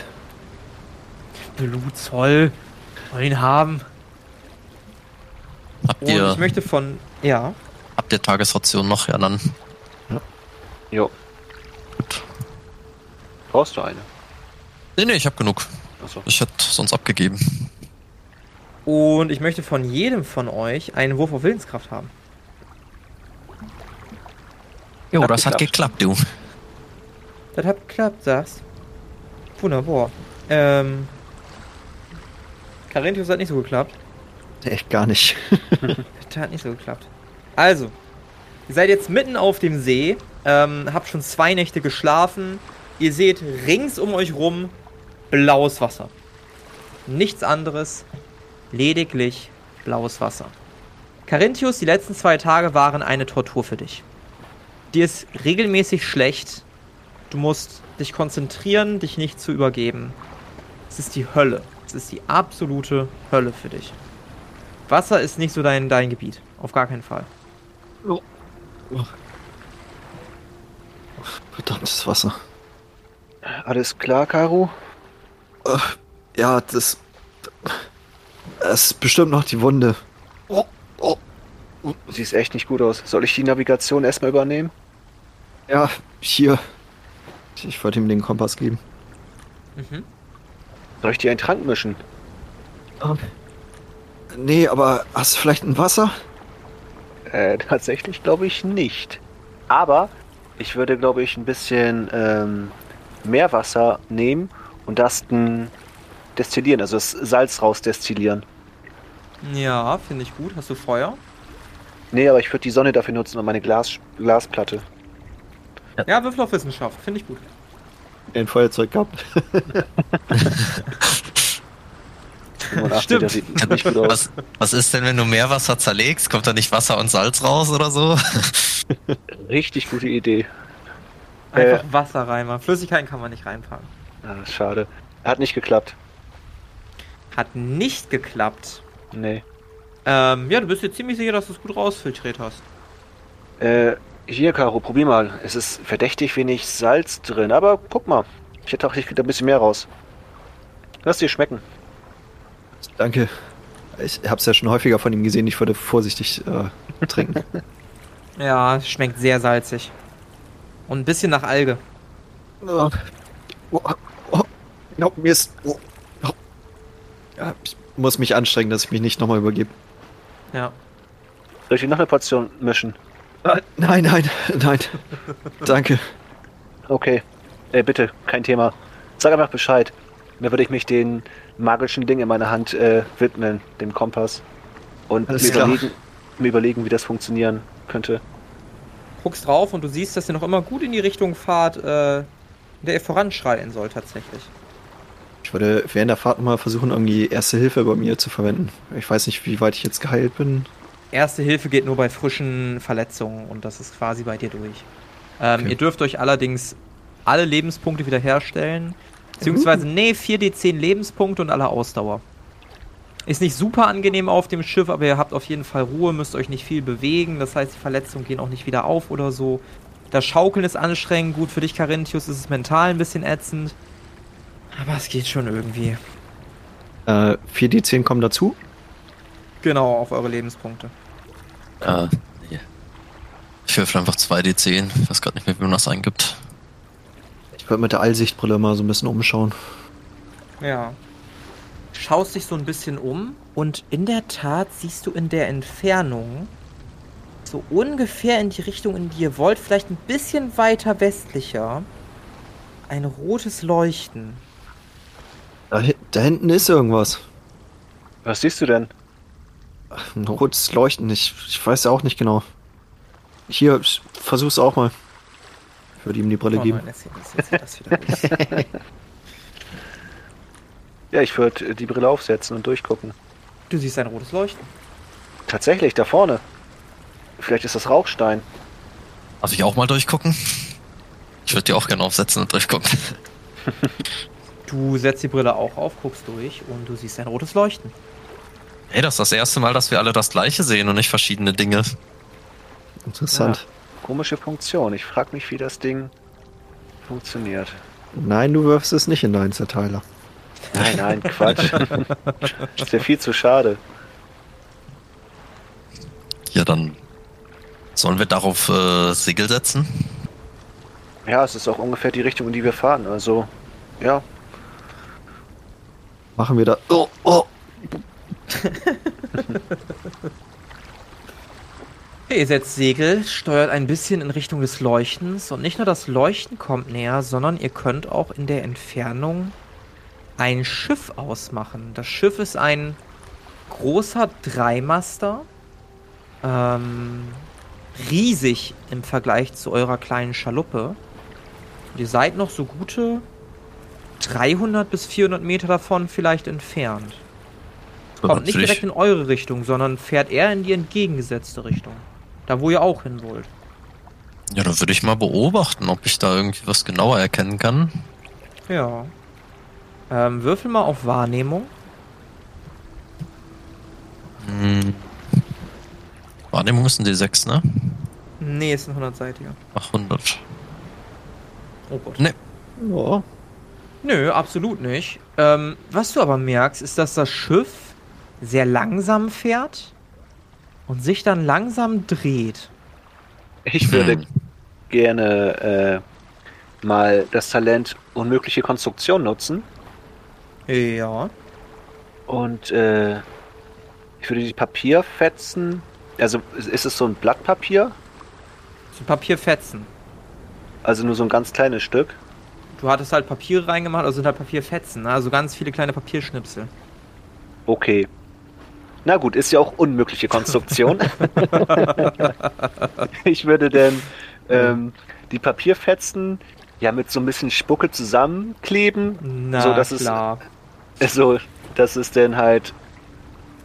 Blutzoll. Wollen ihn haben. habt Und ihr, ich möchte von. Ja. habt ihr Tagesration noch? Ja, dann Jo. gut. Brauchst du eine? Nee, nee, ich hab genug. Achso. Ich hätte sonst abgegeben. Und ich möchte von jedem von euch einen Wurf auf Willenskraft haben. Jo, Hat das hat geklappt. geklappt, du. Das hat geklappt, sagst. Wunderbar. Ähm. Carinthius hat nicht so geklappt. Echt gar nicht. [LAUGHS] Das hat nicht so geklappt. Also, ihr seid jetzt mitten auf dem See, ähm, habt schon zwei Nächte geschlafen. Ihr seht rings um euch rum blaues Wasser. Nichts anderes, lediglich blaues Wasser. Carinthius, die letzten zwei Tage waren eine Tortur für dich. Dir ist regelmäßig schlecht. Du musst dich konzentrieren, dich nicht zu übergeben. Es ist die Hölle. Es ist die absolute Hölle für dich. Wasser ist nicht so dein, dein Gebiet. Auf gar keinen Fall. Verdammtes Wasser. Alles klar, Caro? Ja, das. Es ist bestimmt noch die Wunde. Oh, oh. Du siehst echt nicht gut aus. Soll ich die Navigation erstmal übernehmen? Ja, hier. Ich wollte ihm den Kompass geben. Mhm. Soll ich dir einen Trank mischen? Nee, aber hast du vielleicht ein Wasser? Äh, tatsächlich glaube ich nicht. Aber ich würde, glaube ich, ein bisschen ähm, Meerwasser nehmen und das dann destillieren, also das Salz raus destillieren. Ja, finde ich gut. Hast du Feuer? Nee, aber ich würde die Sonne dafür nutzen und meine Glas Glasplatte. Ja, Würfel auf Wissenschaft. Finde ich gut. Ein Feuerzeug gehabt. [LAUGHS] [LAUGHS] 85, [LAUGHS] Stimmt. Das sieht nicht gut aus. Was, was ist denn, wenn du Meerwasser zerlegst? Kommt da nicht Wasser und Salz raus oder so? [LAUGHS] Richtig gute Idee. Einfach Wasser reinmachen. Flüssigkeiten kann man nicht reinpacken. Ah, schade. Hat nicht geklappt. Hat nicht geklappt. Nee. Ähm, ja, du bist dir ziemlich sicher, dass du es gut rausfiltriert hast. Äh, hier, Caro, probier mal. Es ist verdächtig wenig Salz drin, aber guck mal. Ich hätte auch, da ein bisschen mehr raus. Lass dir schmecken. Danke. Ich hab's ja schon häufiger von ihm gesehen. Ich würde vorsichtig äh, trinken. [LAUGHS] Ja, es schmeckt sehr salzig. Und ein bisschen nach Alge. oh, oh, oh, no, mir ist. Oh, oh. Ja, ich muss mich anstrengen, dass ich mich nicht nochmal übergebe. Ja. Soll ich dir noch eine Portion mischen? Ah, nein, nein, nein. [LAUGHS] Danke. Okay. Äh, bitte, kein Thema. Sag einfach Bescheid. Dann würde ich mich den magischen Ding in meiner Hand äh, widmen, dem Kompass. Und Alles mir klar. überlegen, mir überlegen, wie das funktionieren könnte. Guckst drauf und du siehst, dass ihr noch immer gut in die Richtung fahrt, äh, in der ihr voranschreiten soll tatsächlich. Ich würde während der Fahrt mal versuchen, irgendwie Erste Hilfe bei mir zu verwenden. Ich weiß nicht, wie weit ich jetzt geheilt bin. Erste Hilfe geht nur bei frischen Verletzungen und das ist quasi bei dir durch. Ähm, Okay. Ihr dürft euch allerdings alle Lebenspunkte wiederherstellen. Beziehungsweise, nee, 4d10 Lebenspunkte und alle Ausdauer. Ist nicht super angenehm auf dem Schiff, aber ihr habt auf jeden Fall Ruhe, müsst euch nicht viel bewegen. Das heißt, die Verletzungen gehen auch nicht wieder auf oder so. Das Schaukeln ist anstrengend. Gut, für dich, Carinthius, ist es mental ein bisschen ätzend. Aber es geht schon irgendwie. Äh, 4D10 kommen dazu. Genau, auf eure Lebenspunkte. Ja, nee. Ich würfel einfach 2d10. Ich weiß gerade nicht mehr, wie man das eingibt. Ich würde mit der Allsichtbrille mal so ein bisschen umschauen. Ja. Schaust dich so ein bisschen um und in der Tat siehst du in der Entfernung, so ungefähr in die Richtung, in die ihr wollt, vielleicht ein bisschen weiter westlicher, ein rotes Leuchten. Da, da hinten ist irgendwas. Was siehst du denn? Ein rotes Leuchten. Ich, ich weiß ja auch nicht genau. Hier, versuch's auch mal. Ich würde ihm die Brille Oh geben. nein. [LAUGHS] Ja, ich würde die Brille aufsetzen und durchgucken. Du siehst ein rotes Leuchten. Tatsächlich, da vorne. Vielleicht ist das Rauchstein. Darf ich auch mal durchgucken? Ich würde die auch gerne aufsetzen und durchgucken. Du setzt die Brille auch auf, guckst durch und du siehst ein rotes Leuchten. Hey, das ist das erste Mal, dass wir alle das gleiche sehen und nicht verschiedene Dinge. Interessant. Komische Funktion. Ich frage mich, wie das Ding funktioniert. Nein, du wirfst es nicht in deinen Zerteiler. Nein, nein, Quatsch. [LAUGHS] ist ja viel zu schade. Ja, dann sollen wir darauf äh, Segel setzen. Ja, es ist auch ungefähr die Richtung, in die wir fahren. Also, ja. Machen wir da. Oh, oh. [LAUGHS] Ihr setzt Segel, steuert ein bisschen in Richtung des Leuchtens und nicht nur das Leuchten kommt näher, sondern ihr könnt auch in der Entfernung ein Schiff ausmachen. Das Schiff ist ein großer Dreimaster, ähm, riesig im Vergleich zu eurer kleinen Schaluppe. Und ihr seid noch so gute 300 bis 400 Meter davon vielleicht entfernt. Kommt nicht direkt in eure Richtung, sondern fährt eher in die entgegengesetzte Richtung. Da, wo ihr auch hin wollt. Ja, dann würde ich mal beobachten, ob ich da irgendwie was genauer erkennen kann. Ja. Ähm, würfel mal auf Wahrnehmung. Hm. Wahrnehmung ist ein D6, ne? Nee, ist ein 100-seitiger. Ach, 100. Oh Gott. Nee. oh. Nö, absolut nicht. Ähm, was du aber merkst, ist, dass das Schiff sehr langsam fährt und sich dann langsam dreht. Ich würde Hm. gerne äh, mal das Talent unmögliche Konstruktion nutzen. Ja. Und äh, ich würde die Papierfetzen. Also ist- es so ein Blatt Papier? So Papierfetzen. Also nur so ein ganz kleines Stück. Du hattest halt Papiere reingemacht, also sind halt Papierfetzen, ne? also ganz viele kleine Papierschnipsel. Okay. Na gut, ist ja auch unmögliche Konstruktion. [LAUGHS] ich würde denn ähm, die Papierfetzen ja mit so ein bisschen Spucke zusammenkleben, Na so dass klar. es so, dass es dann halt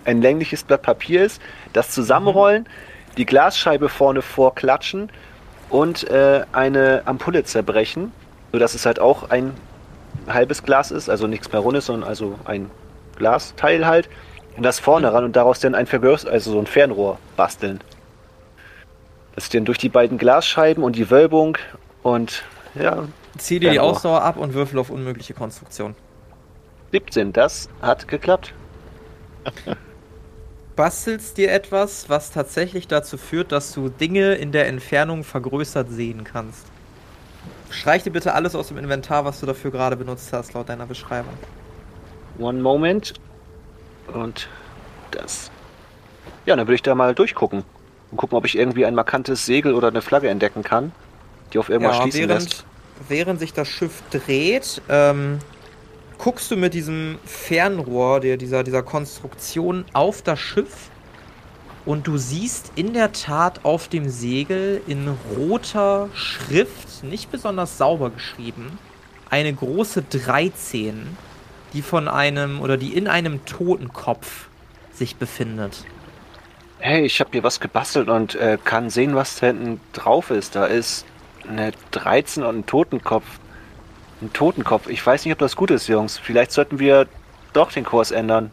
ein längliches Blatt Papier ist, das zusammenrollen, die Glasscheibe vorne vorklatschen und äh, eine Ampulle zerbrechen, so dass es halt auch ein halbes Glas ist, also nichts mehr rundes, sondern also ein Glasteil halt das vorne ran und daraus dann ein Vergörs, also so ein Fernrohr basteln. Das dann durch die beiden Glasscheiben und die Wölbung und ja, Zieh dir die. Ausdauer ab und würfel auf unmögliche Konstruktion. 17, das hat geklappt. [LAUGHS] Bastelst dir etwas, was tatsächlich dazu führt, dass du Dinge in der Entfernung vergrößert sehen kannst. Streich dir bitte alles aus dem Inventar, was du dafür gerade benutzt hast, laut deiner Beschreibung. One Moment. Und das. Ja, dann würde ich da mal durchgucken. Und gucken, ob ich irgendwie ein markantes Segel oder eine Flagge entdecken kann, die auf irgendwas schließen während, lässt. während sich das Schiff dreht, ähm, guckst du mit diesem Fernrohr, der, dieser, dieser Konstruktion auf das Schiff und du siehst in der Tat auf dem Segel in roter Schrift, nicht besonders sauber geschrieben, eine große 13, die von einem oder die in einem Totenkopf sich befindet. Hey, ich habe hier was gebastelt und äh, kann sehen, was da hinten drauf ist. Da ist eine 13 und ein Totenkopf. Ein Totenkopf. Ich weiß nicht, ob das gut ist, Jungs. Vielleicht sollten wir doch den Kurs ändern.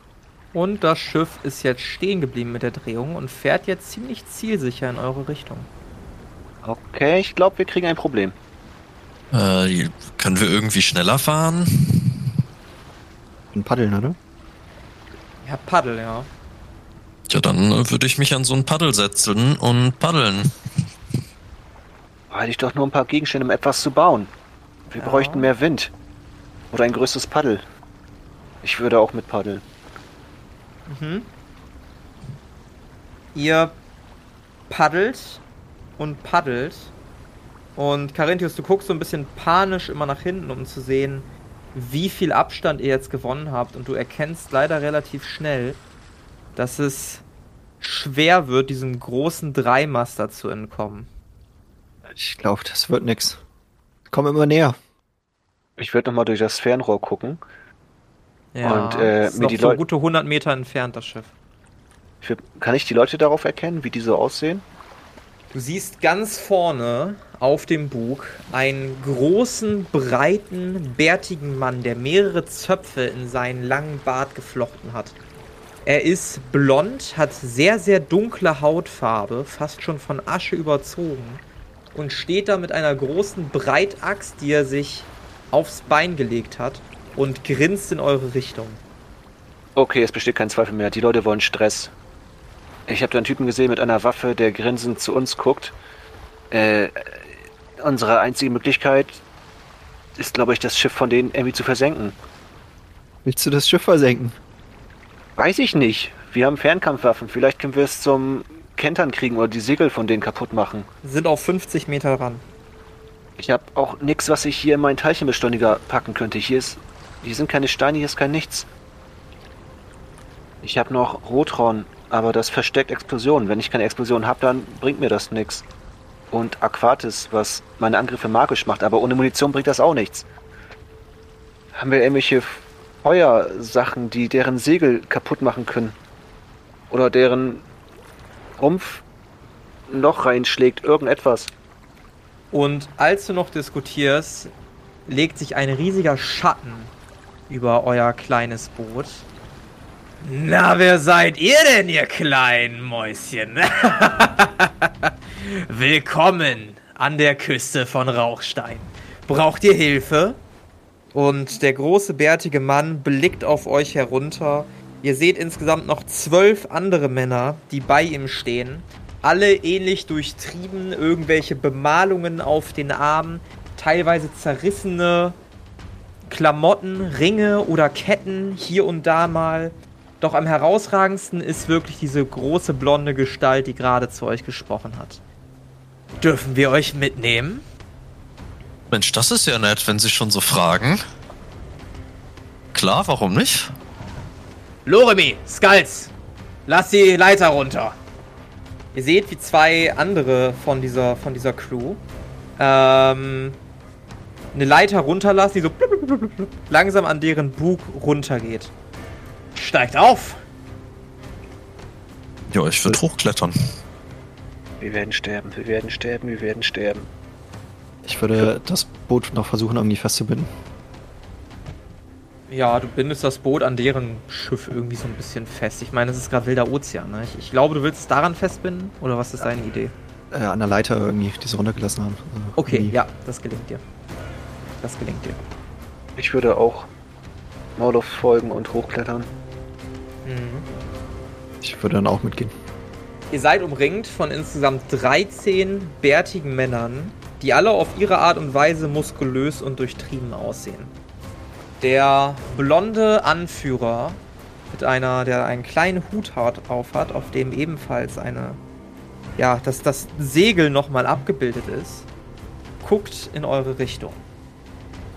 Und das Schiff ist jetzt stehen geblieben mit der Drehung und fährt jetzt ziemlich zielsicher in eure Richtung. Okay, ich glaube, wir kriegen ein Problem. Äh, können wir irgendwie schneller fahren? Ein Paddeln, oder? Ja, Paddel, ja. Ja, dann würde ich mich an so ein Paddel setzen und paddeln. Hatte ich doch nur ein paar Gegenstände, um etwas zu bauen. Wir Ja. bräuchten mehr Wind. Oder ein größeres Paddel. Ich würde auch mit paddeln. Mhm. Ihr paddelt und paddelt. Und Carinthius, du guckst so ein bisschen panisch immer nach hinten, um zu sehen, wie viel Abstand ihr jetzt gewonnen habt. Und du erkennst leider relativ schnell, dass es schwer wird, diesem großen Dreimaster zu entkommen. Ich glaube, das wird nix. Komm immer näher. Ich würde nochmal durch das Fernrohr gucken. Ja, Und, äh, ist mir die so Leu- gute 100 Meter entfernt, das Schiff. Ich kann ich die Leute darauf erkennen, wie die so aussehen? Du siehst ganz vorne auf dem Bug einen großen, breiten, bärtigen Mann, der mehrere Zöpfe in seinen langen Bart geflochten hat. Er ist blond, hat sehr, sehr dunkle Hautfarbe, fast schon von Asche überzogen und steht da mit einer großen Breitaxt, die er sich aufs Bein gelegt hat und grinst in eure Richtung. Okay, es besteht kein Zweifel mehr. Die Leute wollen Stress. Ich habe da einen Typen gesehen mit einer Waffe, der grinsend zu uns guckt. Äh, unsere einzige Möglichkeit ist, glaube ich, das Schiff von denen irgendwie zu versenken. Willst du das Schiff versenken? Weiß ich nicht. Wir haben Fernkampfwaffen. Vielleicht können wir es zum Kentern kriegen oder die Segel von denen kaputt machen. Sind auf 50 Meter ran. Ich habe auch nichts, was ich hier in meinen Teilchenbeschleuniger packen könnte. Hier ist, hier sind keine Steine, hier ist kein nichts. Ich habe noch Rotron, aber das versteckt Explosionen. Wenn ich keine Explosion habe, dann bringt mir das nichts. Und Aquatis, was meine Angriffe magisch macht, aber ohne Munition bringt das auch nichts. Haben wir irgendwelche Feuersachen, die deren Segel kaputt machen können? Oder deren Rumpf noch reinschlägt, irgendetwas? Und als du noch diskutierst, legt sich ein riesiger Schatten über euer kleines Boot. Na, wer seid ihr denn, ihr kleinen Mäuschen? [LAUGHS] Willkommen an der Küste von Rauchstein. Braucht ihr Hilfe? Und der große bärtige Mann blickt auf euch herunter. Ihr seht insgesamt noch zwölf andere Männer, die bei ihm stehen. Alle ähnlich durchtrieben, irgendwelche Bemalungen auf den Armen, teilweise zerrissene Klamotten, Ringe oder Ketten hier und da mal. Doch am herausragendsten ist wirklich diese große blonde Gestalt, die gerade zu euch gesprochen hat. Dürfen wir euch mitnehmen? Mensch, das ist ja nett, wenn Sie schon so fragen. Klar, warum nicht? Loremi, Skulls, lass die Leiter runter. Ihr seht, wie zwei andere von dieser, von dieser Crew ähm, eine Leiter runterlassen, die so blub, blub, blub, langsam an deren Bug runtergeht. Steigt auf! Ja, ich würde hochklettern. Wir werden sterben, wir werden sterben, wir werden sterben. Ich würde das Boot noch versuchen, irgendwie festzubinden. Ja, du bindest das Boot an deren Schiff irgendwie so ein bisschen fest. Ich meine, es ist gerade wilder Ozean. Ne? Ich, ich glaube, du willst es daran festbinden? Oder was ist deine Idee? Äh, an der Leiter irgendwie, die sie runtergelassen haben. Also Okay, irgendwie- ja, das gelingt dir. Das gelingt dir. Ich würde auch Morloff folgen und hochklettern. Mhm. Ich würde dann auch mitgehen. Ihr seid umringt von insgesamt 13 bärtigen Männern, die alle auf ihre Art und Weise muskulös und durchtrieben aussehen. Der blonde Anführer mit einer, der einen kleinen Hut hat, auf hat, auf dem ebenfalls eine, ja, dass das Segel nochmal abgebildet ist, guckt in eure Richtung.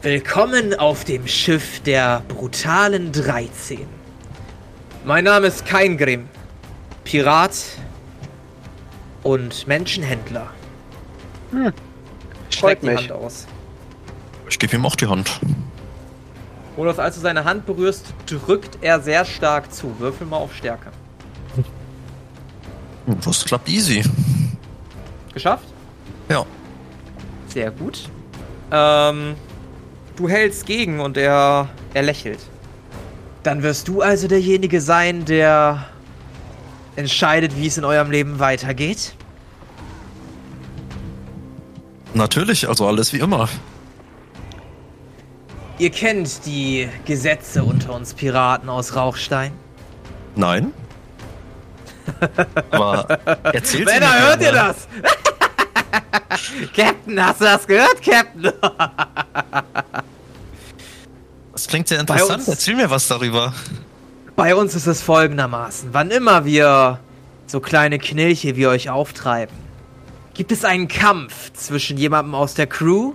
Willkommen auf dem Schiff der brutalen 13. Mein Name ist Keingrim, Pirat und Menschenhändler. Freut Streckt die mich. Hand aus. Ich gebe ihm auch die Hand. Olaf, als du seine Hand berührst, drückt er sehr stark zu. Würfel mal auf Stärke. Hm, Das klappt easy. Geschafft? Ja. Sehr gut. Ähm, du hältst gegen und er, er lächelt. Dann wirst du also derjenige sein, der entscheidet, wie es in eurem Leben weitergeht? Natürlich, also alles wie immer. Ihr kennt die Gesetze unter uns Piraten aus Rauchstein. Nein. [LAUGHS] Aber erzählt Männer, mir hört ihr das? [LAUGHS] Captain, hast du das gehört, Captain? [LAUGHS] Das klingt sehr interessant. uns- Erzähl mir was darüber. Bei uns ist es folgendermaßen. Wann immer wir so kleine Knilche wie euch auftreiben, gibt es einen Kampf zwischen jemandem aus der Crew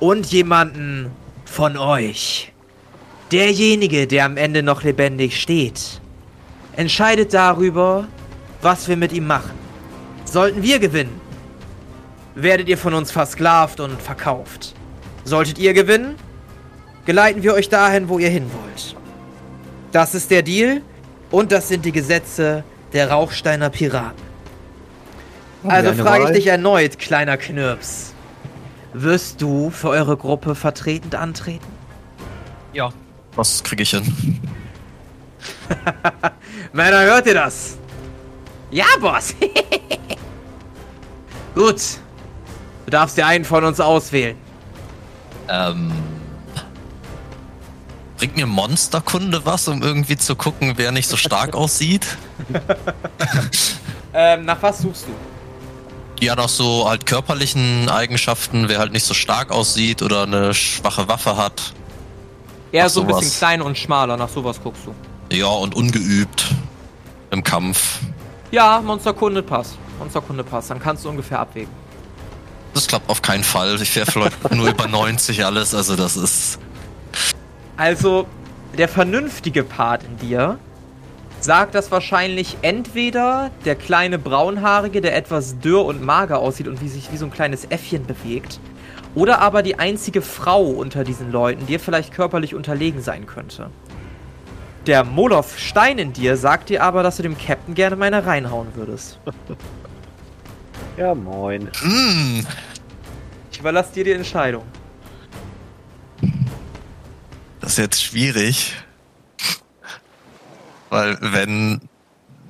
und jemandem von euch. Derjenige, der am Ende noch lebendig steht, entscheidet darüber, was wir mit ihm machen. Sollten wir gewinnen, werdet ihr von uns versklavt und verkauft. Solltet ihr gewinnen, geleiten wir euch dahin, wo ihr hin wollt. Das ist der Deal und das sind die Gesetze der Rauchsteiner Piraten. Also frage ich dich erneut, kleiner Knirps. Wirst du für eure Gruppe vertretend antreten? Ja. Was kriege ich hin? [LAUGHS] Männer, hört ihr das? Ja, Boss. [LAUGHS] Gut. Du darfst dir einen von uns auswählen. Ähm. Bringt mir Monsterkunde was, um irgendwie zu gucken, wer nicht so stark [LAUGHS] aussieht? [LAUGHS] Ähm, nach was suchst du? Ja, nach so halt körperlichen Eigenschaften, wer halt nicht so stark aussieht oder eine schwache Waffe hat. Eher so ein bisschen kleiner und schmaler, nach sowas guckst du. Ja, und ungeübt im Kampf. Ja, Monsterkunde passt. Monsterkunde passt, dann kannst du ungefähr abwägen. Das klappt auf keinen Fall. Ich werfe [LAUGHS] nur über 90 alles, also das ist. Also, der vernünftige Part in dir sagt, dass wahrscheinlich entweder der kleine Braunhaarige, der etwas dürr und mager aussieht und wie sich wie so ein kleines Äffchen bewegt, oder aber die einzige Frau unter diesen Leuten dir vielleicht körperlich unterlegen sein könnte. Der Moloff Stein in dir sagt dir aber, dass du dem Captain gerne mal eine reinhauen würdest. [LAUGHS] Ja, moin. Hm, Ich überlasse dir die Entscheidung. Das ist jetzt schwierig. Weil wenn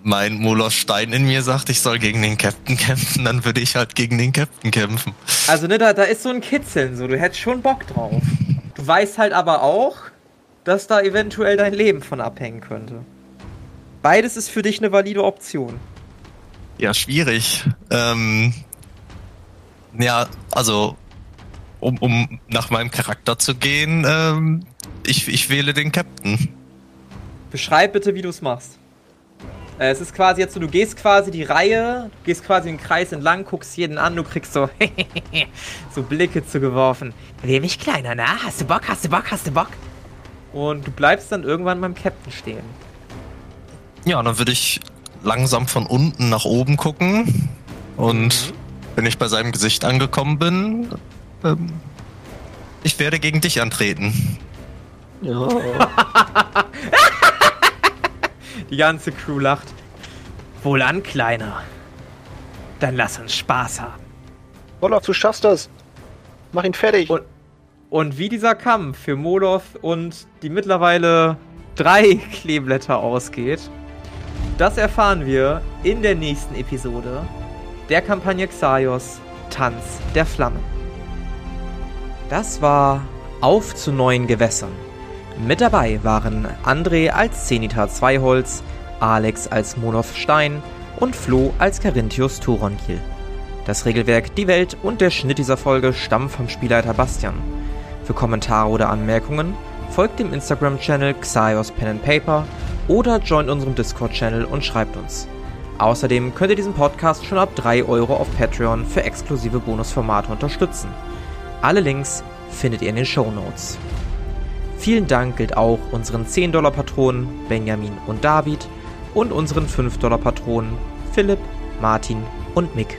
mein Moloch Stein in mir sagt, ich soll gegen den Captain kämpfen, dann würde ich halt gegen den Captain kämpfen. Also, ne, da, da ist so ein Kitzeln, so, du hättest schon Bock drauf. Du weißt halt aber auch, dass da eventuell dein Leben von abhängen könnte. Beides ist für dich eine valide Option. Ja, schwierig. Ähm, ja, also, um, um nach meinem Charakter zu gehen, ähm, ich, ich wähle den Captain. Beschreib bitte, wie du es machst. Äh, es ist quasi jetzt so, du gehst quasi die Reihe, du gehst quasi den Kreis entlang, guckst jeden an, du kriegst so, [LAUGHS] so Blicke zugeworfen. Will mich kleiner, na? Hast du Bock, hast du Bock, hast du Bock? Und du bleibst dann irgendwann beim Captain stehen. Ja, dann würde ich langsam von unten nach oben gucken. Und wenn ich bei seinem Gesicht angekommen bin, ähm, ich werde gegen dich antreten. Ja. [LAUGHS] Die ganze Crew lacht. Wohlan, Kleiner. Dann lass uns Spaß haben. Olaf, du schaffst das. Mach ihn fertig. Und, und wie dieser Kampf für Molov und die mittlerweile drei [LAUGHS] Kleeblätter ausgeht, das erfahren wir in der nächsten Episode der Kampagne Xaios Tanz der Flammen. Das war Auf zu neuen Gewässern. Mit dabei waren André als Zenita Zweiholz, Alex als Monov Stein und Flo als Carinthius Turongil. Das Regelwerk, die Welt und der Schnitt dieser Folge stammen vom Spielleiter Bastian. Für Kommentare oder Anmerkungen folgt dem Instagram-Channel Xaios Pen and Paper oder joint unserem Discord-Channel und schreibt uns. Außerdem könnt ihr diesen Podcast schon ab 3 Euro auf Patreon für exklusive Bonusformate unterstützen. Alle Links findet ihr in den Show Notes. Vielen Dank gilt auch unseren 10-Dollar-Patronen Benjamin und David und unseren 5-Dollar-Patronen Philipp, Martin und Mick.